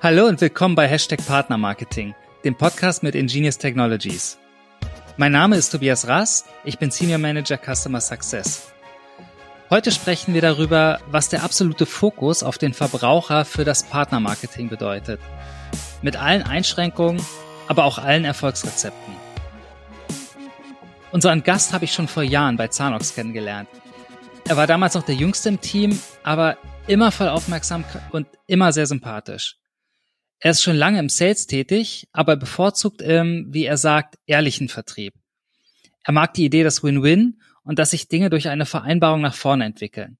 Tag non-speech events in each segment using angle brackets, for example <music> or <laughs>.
Hallo und willkommen bei Hashtag Partnermarketing, dem Podcast mit Ingenious Technologies. Mein Name ist Tobias Raas, ich bin Senior Manager Customer Success. Heute sprechen wir darüber, was der absolute Fokus auf den Verbraucher für das Partnermarketing bedeutet. Mit allen Einschränkungen, aber auch allen Erfolgsrezepten. Unseren Gast habe ich schon vor Jahren bei Zanox kennengelernt. Er war damals noch der Jüngste im Team, aber immer voll aufmerksam und immer sehr sympathisch. Er ist schon lange im Sales tätig, aber bevorzugt im, wie er sagt, ehrlichen Vertrieb. Er mag die Idee des Win-Win und dass sich Dinge durch eine Vereinbarung nach vorne entwickeln.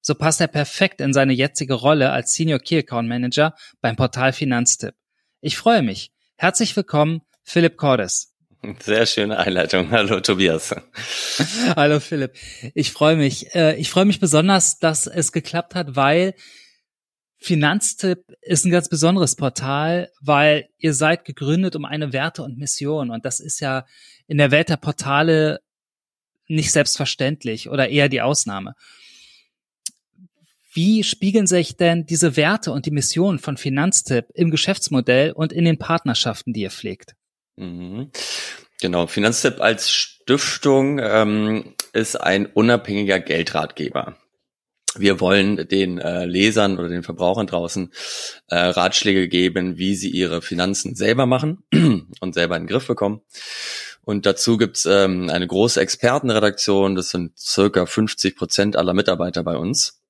So passt er perfekt in seine jetzige Rolle als Senior Key Account Manager beim Portal Finanztipp. Ich freue mich. Herzlich willkommen, Philipp Cordes. Sehr schöne Einleitung. Hallo Tobias. <laughs> Hallo Philipp. Ich freue mich. Äh, ich freue mich besonders, dass es geklappt hat, weil Finanztipp ist ein ganz besonderes Portal, weil ihr seid gegründet um eine Werte und Mission. Und das ist ja in der Welt der Portale nicht selbstverständlich oder eher die Ausnahme. Wie spiegeln sich denn diese Werte und die Mission von Finanztipp im Geschäftsmodell und in den Partnerschaften, die ihr pflegt? Mhm. Genau, Finanztipp als Stiftung ähm, ist ein unabhängiger Geldratgeber. Wir wollen den äh, Lesern oder den Verbrauchern draußen äh, Ratschläge geben, wie sie ihre Finanzen selber machen <clears throat> und selber in den Griff bekommen. Und dazu gibt's ähm, eine große Expertenredaktion, das sind circa 50 Prozent aller Mitarbeiter bei uns,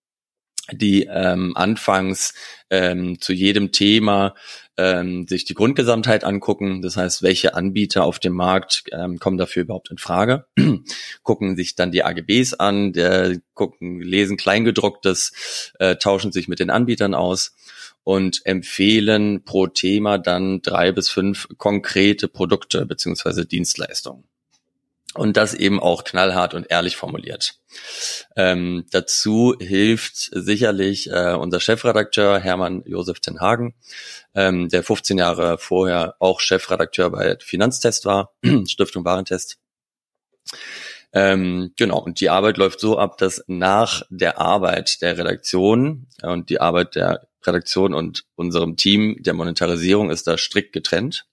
die ähm, anfangs ähm, zu jedem Thema ähm, sich die Grundgesamtheit angucken. Das heißt, welche Anbieter auf dem Markt ähm, kommen dafür überhaupt in Frage? <clears throat> gucken sich dann die AGBs an, der, gucken, lesen Kleingedrucktes, äh, tauschen sich mit den Anbietern aus und empfehlen pro Thema dann drei bis fünf konkrete Produkte beziehungsweise Dienstleistungen und das eben auch knallhart und ehrlich formuliert. Ähm, dazu hilft sicherlich äh, unser Chefredakteur Hermann Josef Ten Hagen, ähm, der 15 Jahre vorher auch Chefredakteur bei Finanztest war, <clears throat> Stiftung Warentest. Ähm, genau, und die Arbeit läuft so ab, dass nach der Arbeit der Redaktion und die Arbeit der Redaktion und unserem Team der Monetarisierung ist da strikt getrennt.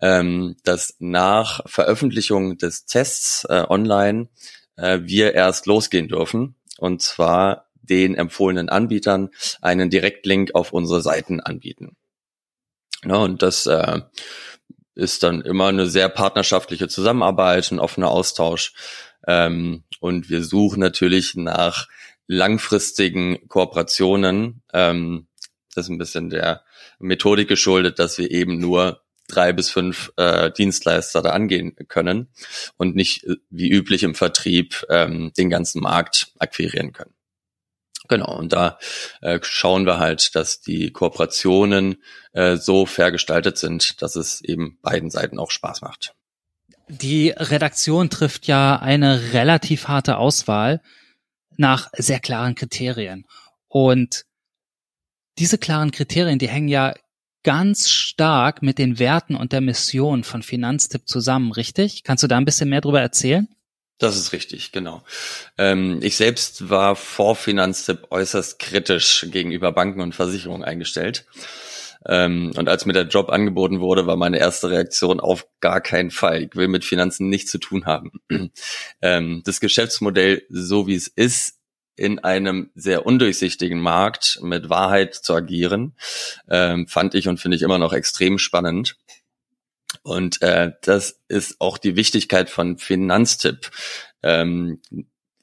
Ähm, dass nach Veröffentlichung des Tests äh, online äh, wir erst losgehen dürfen und zwar den empfohlenen Anbietern einen Direktlink auf unsere Seiten anbieten. Ja, und das äh, ist dann immer eine sehr partnerschaftliche Zusammenarbeit, ein offener Austausch. Ähm, und wir suchen natürlich nach langfristigen Kooperationen. Ähm, das ist ein bisschen der Methodik geschuldet, dass wir eben nur drei bis fünf äh, Dienstleister da angehen können und nicht äh, wie üblich im Vertrieb ähm, den ganzen Markt akquirieren können. Genau, und da äh, schauen wir halt, dass die Kooperationen äh, so fair gestaltet sind, dass es eben beiden Seiten auch Spaß macht. Die Redaktion trifft ja eine relativ harte Auswahl nach sehr klaren Kriterien. Und diese klaren Kriterien, die hängen ja ganz stark mit den Werten und der Mission von Finanztipp zusammen, richtig? Kannst du da ein bisschen mehr drüber erzählen? Das ist richtig, genau. Ähm, ich selbst war vor Finanztipp äußerst kritisch gegenüber Banken und Versicherungen eingestellt. Ähm, und als mir der Job angeboten wurde, war meine erste Reaktion auf gar keinen Fall. Ich will mit Finanzen nichts zu tun haben. <clears throat> ähm, das Geschäftsmodell, so wie es ist, in einem sehr undurchsichtigen Markt mit Wahrheit zu agieren, ähm, fand ich und finde ich immer noch extrem spannend. Und äh, das ist auch die Wichtigkeit von Finanztipp. Ähm,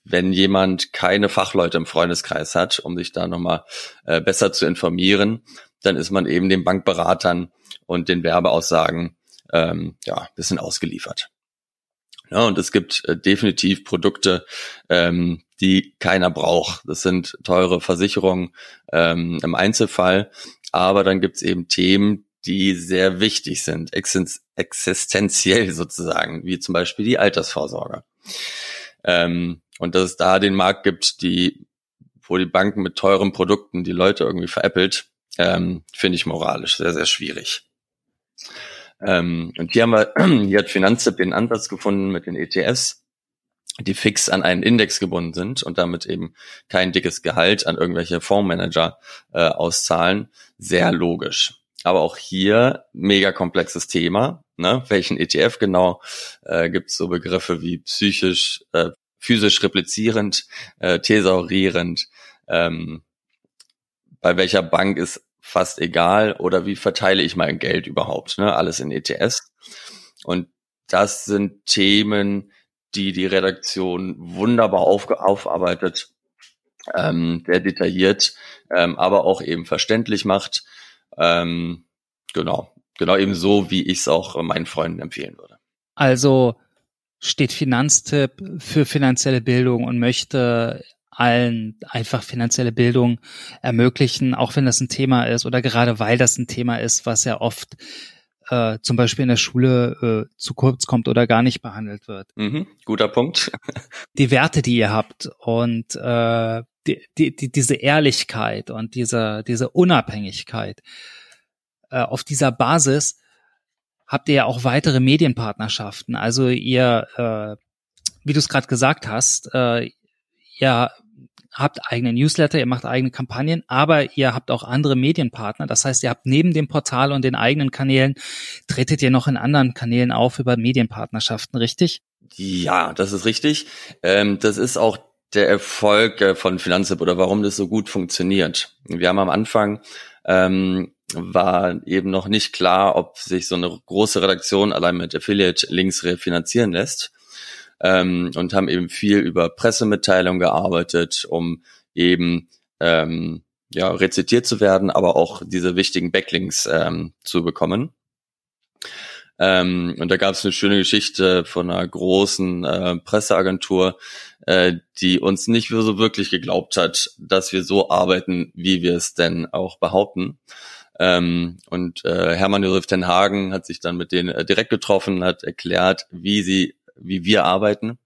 wenn jemand keine Fachleute im Freundeskreis hat, um sich da nochmal äh, besser zu informieren, dann ist man eben den Bankberatern und den Werbeaussagen ähm, ja bisschen ausgeliefert. Ja, und es gibt äh, definitiv Produkte, ähm, die keiner braucht. Das sind teure Versicherungen ähm, im Einzelfall. Aber dann gibt's eben Themen, die sehr wichtig sind, existenziell <laughs> sozusagen, wie zum Beispiel die Altersvorsorge. Ähm, und dass es da den Markt gibt, die, wo die Banken mit teuren Produkten die Leute irgendwie veräppelt, ähm, finde ich moralisch sehr, sehr schwierig. Ähm, und hier haben wir, <clears throat> hier hat Finanztipp den Ansatz gefunden mit den ETFs, die fix an einen Index gebunden sind und damit eben kein dickes Gehalt an irgendwelche Fondsmanager äh, auszahlen, sehr logisch. Aber auch hier mega komplexes Thema. Ne? Welchen ETF genau? Äh, Gibt es so Begriffe wie psychisch, äh, physisch replizierend, äh, thesaurierend. Ähm, bei welcher Bank ist fast egal oder wie verteile ich mein Geld überhaupt? Ne? Alles in ETS. Und das sind Themen, die die Redaktion wunderbar aufgearbeitet, ähm, sehr detailliert, ähm, aber auch eben verständlich macht. Ähm, genau, genau eben so, wie ich es auch meinen Freunden empfehlen würde. Also steht Finanztipp für finanzielle Bildung und möchte allen einfach finanzielle Bildung ermöglichen, auch wenn das ein Thema ist oder gerade weil das ein Thema ist, was ja oft äh, zum Beispiel in der Schule äh, zu kurz kommt oder gar nicht behandelt wird. Mhm, guter Punkt. <laughs> die Werte, die ihr habt und äh, die, die, die, diese Ehrlichkeit und diese, diese Unabhängigkeit, äh, auf dieser Basis habt ihr ja auch weitere Medienpartnerschaften. Also ihr, äh, wie du es gerade gesagt hast, äh, ihr habt eigene Newsletter, ihr macht eigene Kampagnen, aber ihr habt auch andere Medienpartner. Das heißt, ihr habt neben dem Portal und den eigenen Kanälen, tretet ihr noch in anderen Kanälen auf über Medienpartnerschaften, richtig? Ja, das ist richtig. Ähm, das ist auch der Erfolg äh, von Finanzhip oder warum das so gut funktioniert. Wir haben am Anfang ähm, war eben noch nicht klar, ob sich so eine große Redaktion allein mit Affiliate-Links refinanzieren lässt ähm, und haben eben viel über Pressemitteilungen gearbeitet, um eben ähm, ja, rezitiert zu werden, aber auch diese wichtigen Backlinks ähm, zu bekommen. Ähm, und da gab es eine schöne Geschichte von einer großen äh, Presseagentur, äh, die uns nicht so wirklich geglaubt hat, dass wir so arbeiten, wie wir es denn auch behaupten. Ähm, und äh, Hermann Josef Ten Hagen hat sich dann mit denen äh, direkt getroffen, hat erklärt, wie sie wie wir arbeiten.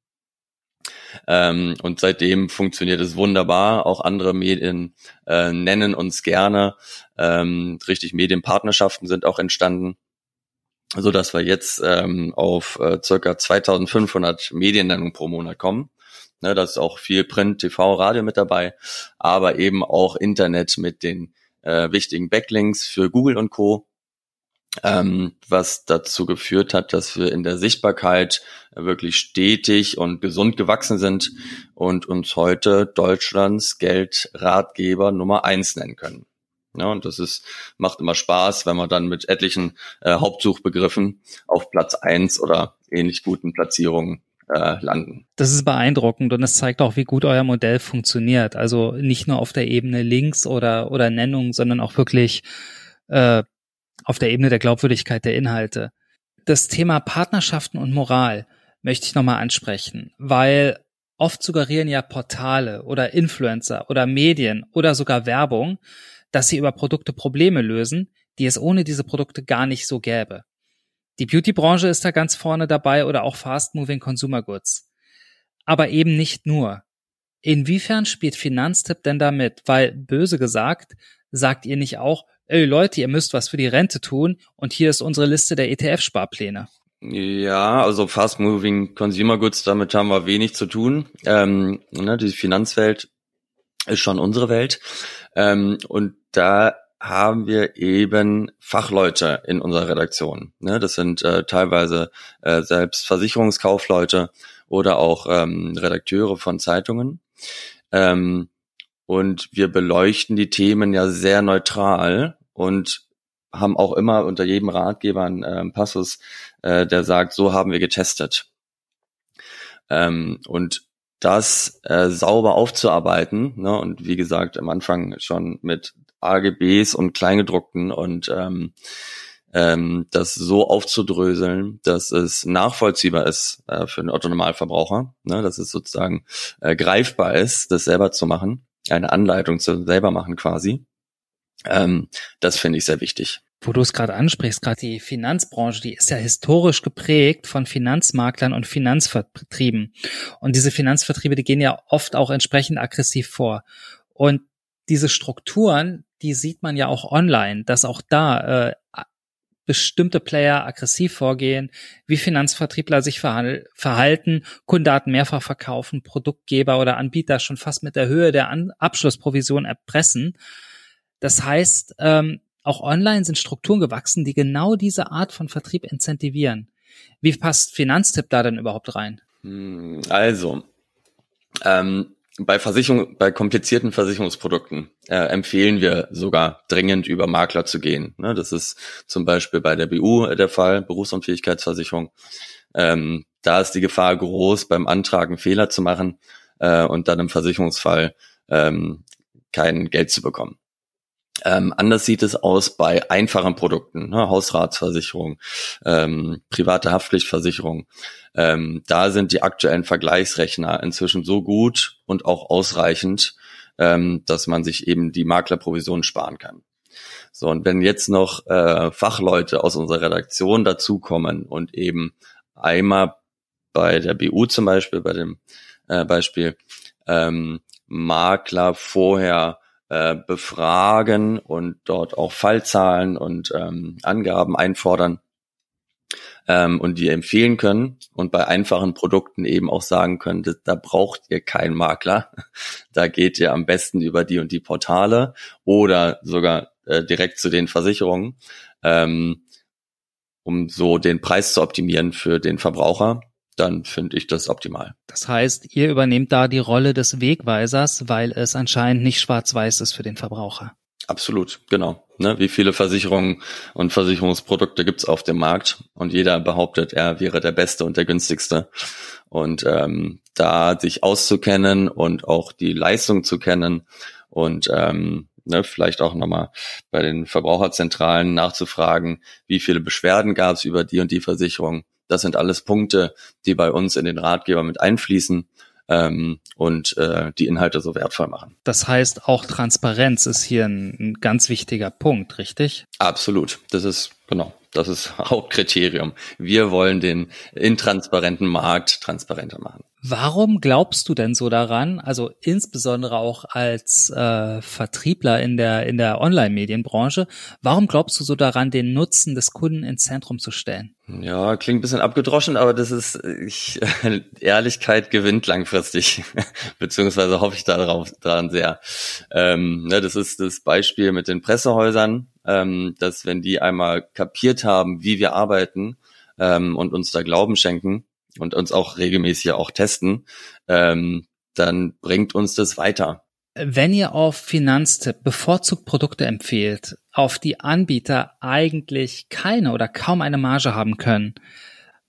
Ähm, und seitdem funktioniert es wunderbar. Auch andere Medien äh, nennen uns gerne. Ähm, richtig Medienpartnerschaften sind auch entstanden, so dass wir jetzt ähm, auf äh, circa 2500 Mediennennungen pro Monat kommen. Ne, da ist auch viel Print, TV, Radio mit dabei, aber eben auch Internet mit den äh, wichtigen Backlinks für Google und Co ähm, was dazu geführt hat, dass wir in der Sichtbarkeit wirklich stetig und gesund gewachsen sind und uns heute Deutschlands Geldratgeber Nummer eins nennen können. Ja, und das ist, macht immer Spaß, wenn man dann mit etlichen äh, Hauptsuchbegriffen auf Platz eins oder ähnlich guten Platzierungen äh, landen. Das ist beeindruckend und es zeigt auch, wie gut euer Modell funktioniert. Also nicht nur auf der Ebene Links oder, oder Nennung, sondern auch wirklich äh, auf der Ebene der Glaubwürdigkeit der Inhalte. Das Thema Partnerschaften und Moral möchte ich nochmal ansprechen, weil oft suggerieren ja Portale oder Influencer oder Medien oder sogar Werbung, dass sie über Produkte Probleme lösen, die es ohne diese Produkte gar nicht so gäbe. Die Beauty-Branche ist da ganz vorne dabei oder auch Fast-Moving Consumer Goods. Aber eben nicht nur. Inwiefern spielt Finanztipp denn damit? Weil, böse gesagt, sagt ihr nicht auch, ey Leute, ihr müsst was für die Rente tun und hier ist unsere Liste der ETF-Sparpläne. Ja, also Fast Moving Consumer Goods, damit haben wir wenig zu tun. Ähm, ne, die Finanzwelt ist schon unsere Welt. Ähm, und da haben wir eben Fachleute in unserer Redaktion. Ne, das sind äh, teilweise äh, selbst Versicherungskaufleute oder auch ähm, Redakteure von Zeitungen. Ähm, und wir beleuchten die Themen ja sehr neutral und haben auch immer unter jedem Ratgeber einen äh, Passus, äh, der sagt, so haben wir getestet. Ähm, und das äh, sauber aufzuarbeiten, ne, und wie gesagt, am Anfang schon mit AGBs und Kleingedruckten und ähm, ähm, das so aufzudröseln, dass es nachvollziehbar ist äh, für den Otto-Normalverbraucher, ne, dass es sozusagen äh, greifbar ist, das selber zu machen eine Anleitung zu selber machen quasi. Ähm, das finde ich sehr wichtig. Wo du es gerade ansprichst, gerade die Finanzbranche, die ist ja historisch geprägt von Finanzmaklern und Finanzvertrieben. Und diese Finanzvertriebe, die gehen ja oft auch entsprechend aggressiv vor. Und diese Strukturen, die sieht man ja auch online, dass auch da äh, bestimmte Player aggressiv vorgehen, wie Finanzvertriebler sich verhalten, Kundendaten mehrfach verkaufen, Produktgeber oder Anbieter schon fast mit der Höhe der An Abschlussprovision erpressen. Das heißt, ähm, auch online sind Strukturen gewachsen, die genau diese Art von Vertrieb incentivieren. Wie passt Finanztipp da denn überhaupt rein? Hm, also, ähm, bei Versicherung, bei komplizierten Versicherungsprodukten äh, empfehlen wir sogar dringend über Makler zu gehen. Ne, das ist zum Beispiel bei der BU der Fall, Berufsunfähigkeitsversicherung. Ähm, da ist die Gefahr groß, beim Antragen Fehler zu machen äh, und dann im Versicherungsfall ähm, kein Geld zu bekommen. Ähm, anders sieht es aus bei einfachen Produkten, ne, Hausratsversicherung, ähm, private Haftpflichtversicherung. Ähm, da sind die aktuellen Vergleichsrechner inzwischen so gut und auch ausreichend, ähm, dass man sich eben die Maklerprovision sparen kann. So, und wenn jetzt noch äh, Fachleute aus unserer Redaktion dazukommen und eben einmal bei der BU zum Beispiel, bei dem äh, Beispiel, ähm, Makler vorher äh, befragen und dort auch Fallzahlen und ähm, Angaben einfordern ähm, und die empfehlen können und bei einfachen Produkten eben auch sagen können, da, da braucht ihr keinen Makler, <laughs> da geht ihr am besten über die und die Portale oder sogar äh, direkt zu den Versicherungen, ähm, um so den Preis zu optimieren für den Verbraucher dann finde ich das optimal. Das heißt, ihr übernehmt da die Rolle des Wegweisers, weil es anscheinend nicht schwarz-weiß ist für den Verbraucher. Absolut, genau. Ne, wie viele Versicherungen und Versicherungsprodukte gibt's auf dem Markt und jeder behauptet, er wäre der Beste und der günstigste. Und ähm, da sich auszukennen und auch die Leistung zu kennen und ähm, ne, vielleicht auch nochmal bei den Verbraucherzentralen nachzufragen, wie viele Beschwerden gab's über die und die Versicherung das sind alles Punkte, die bei uns in den Ratgeber mit einfließen ähm, und äh, die Inhalte so wertvoll machen. Das heißt, auch Transparenz ist hier ein, ein ganz wichtiger Punkt, richtig? Absolut. Das ist genau. Das ist <laughs> Hauptkriterium. Wir wollen den intransparenten Markt transparenter machen. Warum glaubst du denn so daran, also insbesondere auch als äh, Vertriebler in der, in der Online-Medienbranche, warum glaubst du so daran, den Nutzen des Kunden ins Zentrum zu stellen? Ja, klingt ein bisschen abgedroschen, aber das ist, ich, <laughs> Ehrlichkeit gewinnt langfristig, <laughs> beziehungsweise hoffe ich darauf, daran sehr. Ähm, ne, das ist das Beispiel mit den Pressehäusern, ähm, dass wenn die einmal kapiert haben, wie wir arbeiten ähm, und uns da Glauben schenken, und uns auch regelmäßig auch testen, ähm, dann bringt uns das weiter. Wenn ihr auf Finanztipp bevorzugt Produkte empfehlt, auf die Anbieter eigentlich keine oder kaum eine Marge haben können,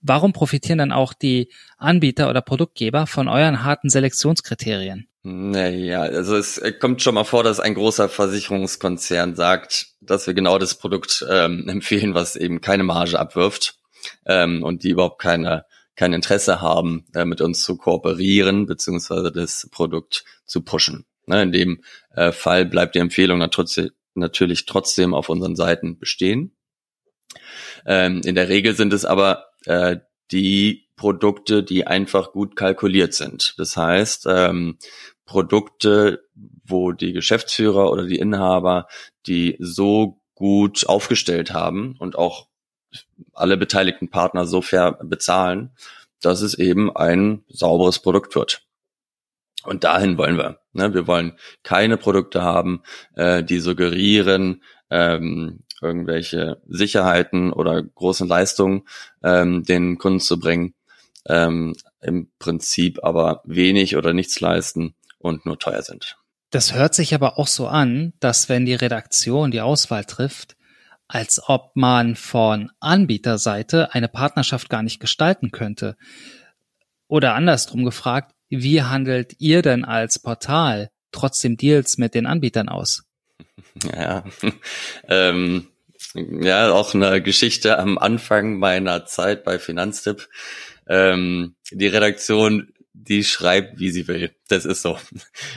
warum profitieren dann auch die Anbieter oder Produktgeber von euren harten Selektionskriterien? Naja, also es kommt schon mal vor, dass ein großer Versicherungskonzern sagt, dass wir genau das Produkt ähm, <laughs> empfehlen, was eben keine Marge abwirft ähm, und die überhaupt keine kein Interesse haben, äh, mit uns zu kooperieren, beziehungsweise das Produkt zu pushen. Ne, in dem äh, Fall bleibt die Empfehlung natürlich trotzdem auf unseren Seiten bestehen. Ähm, in der Regel sind es aber äh, die Produkte, die einfach gut kalkuliert sind. Das heißt, ähm, Produkte, wo die Geschäftsführer oder die Inhaber die so gut aufgestellt haben und auch alle beteiligten Partner so fair bezahlen, dass es eben ein sauberes Produkt wird. Und dahin wollen wir. Ne? Wir wollen keine Produkte haben, äh, die suggerieren, ähm, irgendwelche Sicherheiten oder großen Leistungen ähm, den Kunden zu bringen, ähm, im Prinzip aber wenig oder nichts leisten und nur teuer sind. Das hört sich aber auch so an, dass wenn die Redaktion die Auswahl trifft, als ob man von Anbieterseite eine Partnerschaft gar nicht gestalten könnte. Oder andersrum gefragt, wie handelt ihr denn als Portal trotzdem Deals mit den Anbietern aus? Ja, <laughs> ähm, ja, auch eine Geschichte am Anfang meiner Zeit bei Finanztipp. Ähm, die Redaktion, die schreibt, wie sie will. Das ist so.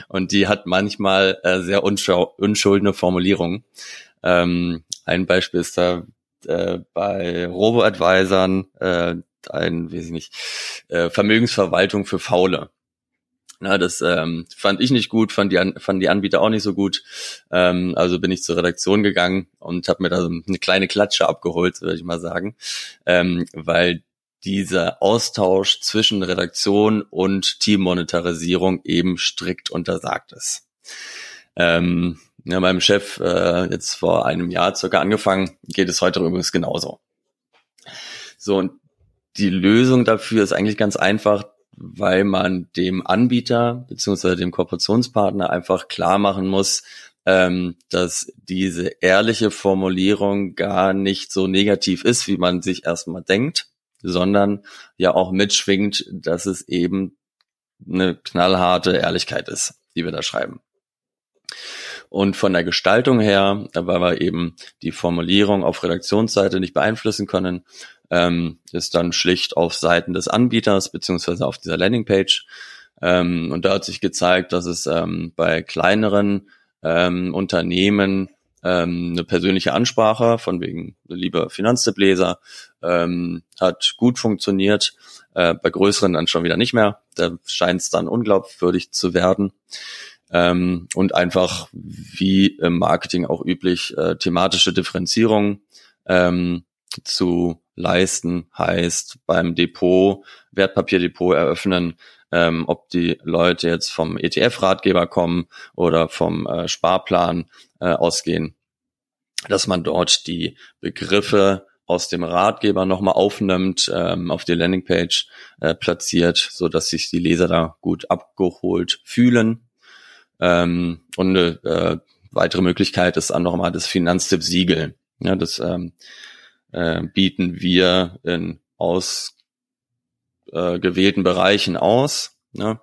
Und die hat manchmal äh, sehr unschuldene Formulierungen. Ähm, ein Beispiel ist da äh, bei Robo-Advisern äh, ein, weiß ich nicht, äh, Vermögensverwaltung für Faule. Na, das ähm, fand ich nicht gut, fand die, fanden die Anbieter auch nicht so gut. Ähm, also bin ich zur Redaktion gegangen und habe mir da so eine kleine Klatsche abgeholt, würde ich mal sagen, ähm, weil dieser Austausch zwischen Redaktion und Teammonetarisierung eben strikt untersagt ist. Ähm, ja, meinem Chef äh, jetzt vor einem Jahr circa angefangen, geht es heute übrigens genauso. So, und die Lösung dafür ist eigentlich ganz einfach, weil man dem Anbieter beziehungsweise dem Kooperationspartner einfach klar machen muss, ähm, dass diese ehrliche Formulierung gar nicht so negativ ist, wie man sich erstmal denkt, sondern ja auch mitschwingt, dass es eben eine knallharte Ehrlichkeit ist, die wir da schreiben. Und von der Gestaltung her, weil wir eben die Formulierung auf Redaktionsseite nicht beeinflussen können, ähm, ist dann schlicht auf Seiten des Anbieters beziehungsweise auf dieser Landingpage. Ähm, und da hat sich gezeigt, dass es ähm, bei kleineren ähm, Unternehmen ähm, eine persönliche Ansprache von wegen lieber Finanztipleser ähm, hat gut funktioniert. Äh, bei größeren dann schon wieder nicht mehr. Da scheint es dann unglaubwürdig zu werden ähm, und einfach wie im Marketing auch üblich äh, thematische Differenzierung ähm, zu leisten. Heißt beim Depot Wertpapierdepot eröffnen, ähm, ob die Leute jetzt vom ETF-Ratgeber kommen oder vom äh, Sparplan äh, ausgehen, dass man dort die Begriffe aus dem Ratgeber nochmal aufnimmt, ähm, auf die Landingpage äh, platziert, so dass sich die Leser da gut abgeholt fühlen ähm, und eine äh, weitere Möglichkeit ist dann nochmal das Finanztipp-Siegel. Ja, das ähm, äh, bieten wir in ausgewählten äh, Bereichen aus. Ne?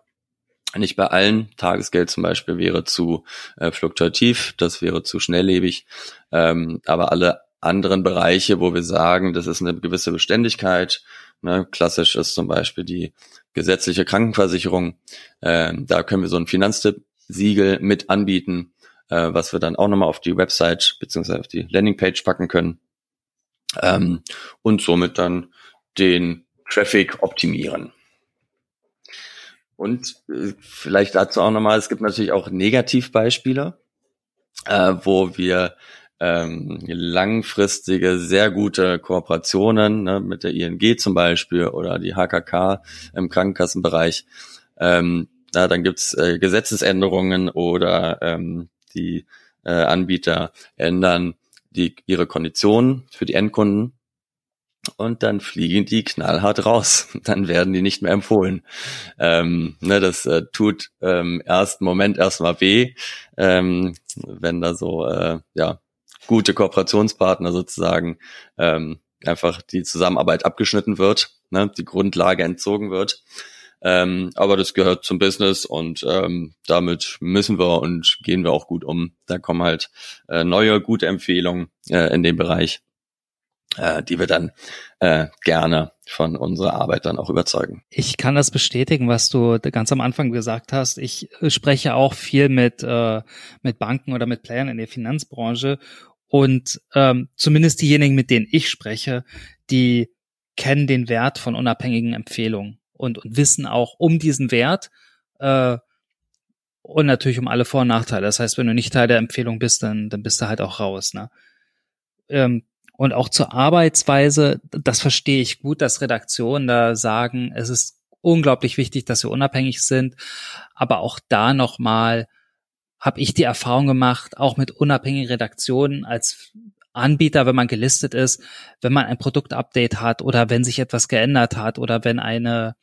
Nicht bei allen. Tagesgeld zum Beispiel wäre zu äh, fluktuativ, das wäre zu schnelllebig. Ähm, aber alle anderen Bereiche, wo wir sagen, das ist eine gewisse Beständigkeit. Ne? Klassisch ist zum Beispiel die gesetzliche Krankenversicherung. Ähm, da können wir so einen Finanztipp Siegel mit anbieten, äh, was wir dann auch nochmal auf die Website beziehungsweise auf die Landingpage packen können ähm, und somit dann den Traffic optimieren. Und äh, vielleicht dazu auch nochmal, es gibt natürlich auch Negativbeispiele, äh, wo wir ähm, langfristige, sehr gute Kooperationen ne, mit der ING zum Beispiel oder die HKK im Krankenkassenbereich ähm, na, dann gibt's äh, Gesetzesänderungen oder ähm, die äh, Anbieter ändern die, ihre Konditionen für die Endkunden und dann fliegen die knallhart raus. <laughs> Dann werden die nicht mehr empfohlen. Ähm, ne, das äh, tut ähm, ersten Moment erstmal weh, ähm, wenn da so äh, ja gute Kooperationspartner sozusagen ähm, einfach die Zusammenarbeit abgeschnitten wird, ne, die Grundlage entzogen wird. Ähm, aber das gehört zum Business und ähm, damit müssen wir und gehen wir auch gut um. Da kommen halt äh, neue, gute Empfehlungen äh, in dem Bereich, äh, die wir dann äh, gerne von unserer Arbeit dann auch überzeugen. Ich kann das bestätigen, was du ganz am Anfang gesagt hast. Ich spreche auch viel mit, äh, mit Banken oder mit Playern in der Finanzbranche und ähm, zumindest diejenigen, mit denen ich spreche, die kennen den Wert von unabhängigen Empfehlungen und, und wissen auch um diesen Wert äh, und natürlich um alle Vor- und Nachteile. Das heißt, wenn du nicht Teil der Empfehlung bist, dann, dann bist du halt auch raus. Ne? Ähm, und auch zur Arbeitsweise, das verstehe ich gut, dass Redaktionen da sagen, es ist unglaublich wichtig, dass wir unabhängig sind. Aber auch da nochmal habe ich die Erfahrung gemacht, auch mit unabhängigen Redaktionen als Anbieter, wenn man gelistet ist, wenn man ein Produktupdate hat oder wenn sich etwas geändert hat oder wenn eine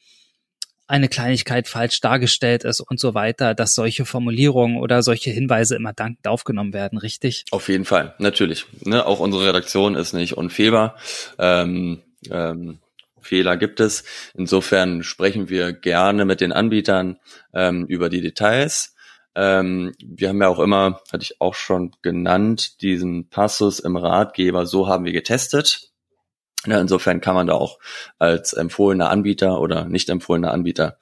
eine Kleinigkeit falsch dargestellt ist und so weiter, dass solche Formulierungen oder solche Hinweise immer dankend aufgenommen werden, richtig? Auf jeden Fall, natürlich. Ne, auch unsere Redaktion ist nicht unfehlbar. Ähm, ähm, Fehler gibt es. Insofern sprechen wir gerne mit den Anbietern ähm, über die Details. Ähm, wir haben ja auch immer, hatte ich auch schon genannt, diesen Passus im Ratgeber, so haben wir getestet. Ja, insofern kann man da auch als empfohlener Anbieter oder nicht empfohlener Anbieter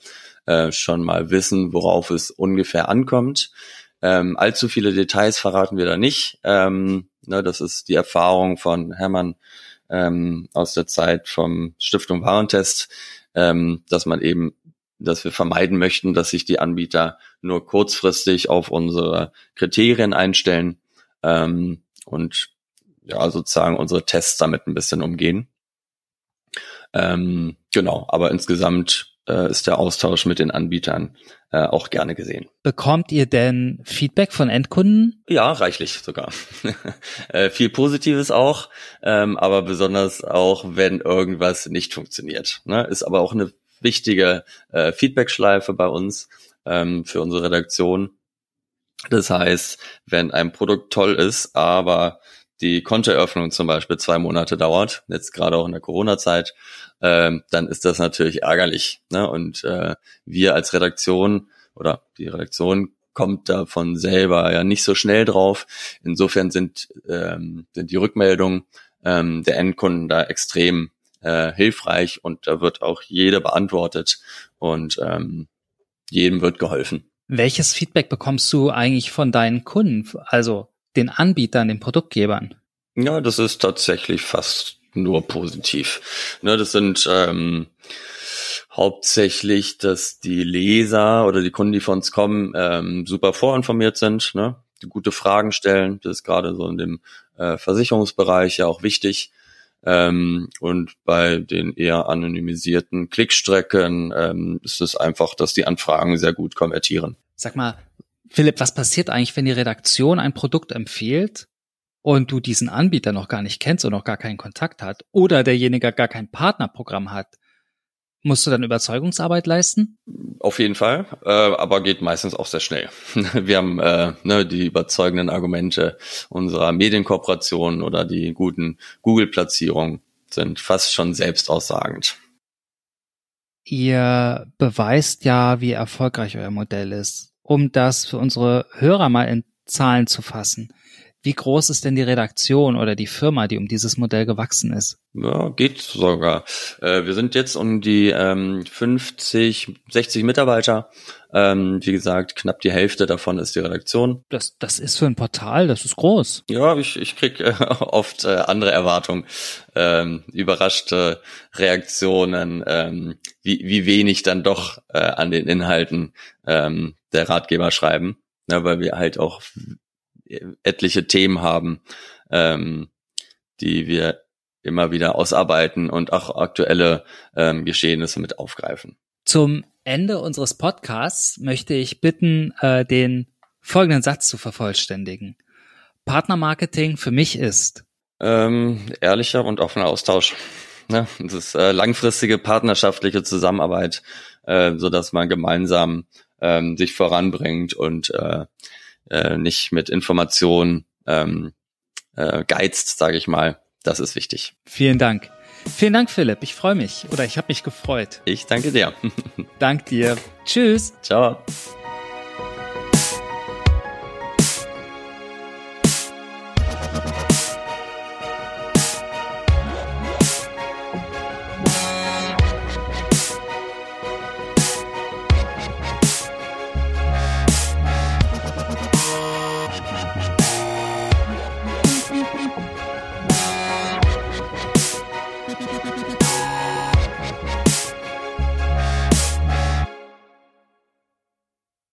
äh, schon mal wissen, worauf es ungefähr ankommt. Ähm, allzu viele Details verraten wir da nicht. Ähm, ne, das ist die Erfahrung von Hermann ähm, aus der Zeit vom Stiftung Warentest, ähm, dass man eben dass wir vermeiden möchten, dass sich die Anbieter nur kurzfristig auf unsere Kriterien einstellen ähm, und ja sozusagen unsere Tests damit ein bisschen umgehen. Ähm, genau, aber insgesamt äh, ist der Austausch mit den Anbietern äh, auch gerne gesehen. Bekommt ihr denn Feedback von Endkunden? Ja, reichlich sogar. <laughs> äh, viel Positives auch, ähm, aber besonders auch, wenn irgendwas nicht funktioniert. Ne? Ist aber auch eine wichtige äh, Feedback-Schleife bei uns ähm, für unsere Redaktion. Das heißt, wenn ein Produkt toll ist, aber die Kontoeröffnung zum Beispiel zwei Monate dauert, jetzt gerade auch in der Corona-Zeit, ähm, dann ist das natürlich ärgerlich. Ne? Und äh, wir als Redaktion oder die Redaktion kommt davon selber ja nicht so schnell drauf. Insofern sind, ähm, sind die Rückmeldungen ähm, der Endkunden da extrem äh, hilfreich und da wird auch jeder beantwortet und ähm, jedem wird geholfen. Welches Feedback bekommst du eigentlich von deinen Kunden, also den Anbietern, den Produktgebern? Ja, das ist tatsächlich fast nur positiv. Ne, das sind ähm, hauptsächlich, dass die Leser oder die Kunden, die von uns kommen, ähm, super vorinformiert sind, ne, die gute Fragen stellen. Das ist gerade so in dem äh, Versicherungsbereich ja auch wichtig. Ähm, und bei den eher anonymisierten Klickstrecken ähm, ist es einfach, dass die Anfragen sehr gut konvertieren. Sag mal, Philipp, was passiert eigentlich, wenn die Redaktion ein Produkt empfiehlt und du diesen Anbieter noch gar nicht kennst und noch gar keinen Kontakt hat oder derjenige gar kein Partnerprogramm hat? Musst du dann Überzeugungsarbeit leisten? Auf jeden Fall, äh, aber geht meistens auch sehr schnell. <laughs> Wir haben äh, ne, die überzeugenden Argumente unserer Medienkooperation oder die guten Google-Platzierungen sind fast schon selbstaussagend. Ihr beweist ja, wie erfolgreich euer Modell ist. Um das für unsere Hörer mal in Zahlen zu fassen. Wie groß ist denn die Redaktion oder die Firma, die um dieses Modell gewachsen ist? Ja, geht sogar. Äh, wir sind jetzt um die ähm, 50, 60 Mitarbeiter. Ähm, wie gesagt, knapp die Hälfte davon ist die Redaktion. Das, das ist für ein Portal, das ist groß. Ja, ich, ich krieg äh, <laughs> oft äh, andere Erwartungen, ähm, überraschte Reaktionen, ähm, wie, wie wenig dann doch an den Inhalten ähm, der Ratgeber schreiben. Ja, weil wir halt auch etliche Themen haben, ähm, die wir immer wieder ausarbeiten und auch aktuelle ähm, Geschehnisse mit aufgreifen. Zum Ende unseres Podcasts möchte ich bitten, äh, den folgenden Satz zu vervollständigen. Partnermarketing für mich ist ähm, ehrlicher und offener Austausch. Ne? Das ist äh, langfristige partnerschaftliche Zusammenarbeit, äh, so dass man gemeinsam ähm, sich voranbringt und äh, äh, nicht mit Informationen ähm, äh, geizt, sage ich mal. Das ist wichtig. Vielen Dank. Vielen Dank, Philipp. Ich freue mich oder ich habe mich gefreut. Ich danke dir. <laughs> Dank dir. Tschüss. Ciao.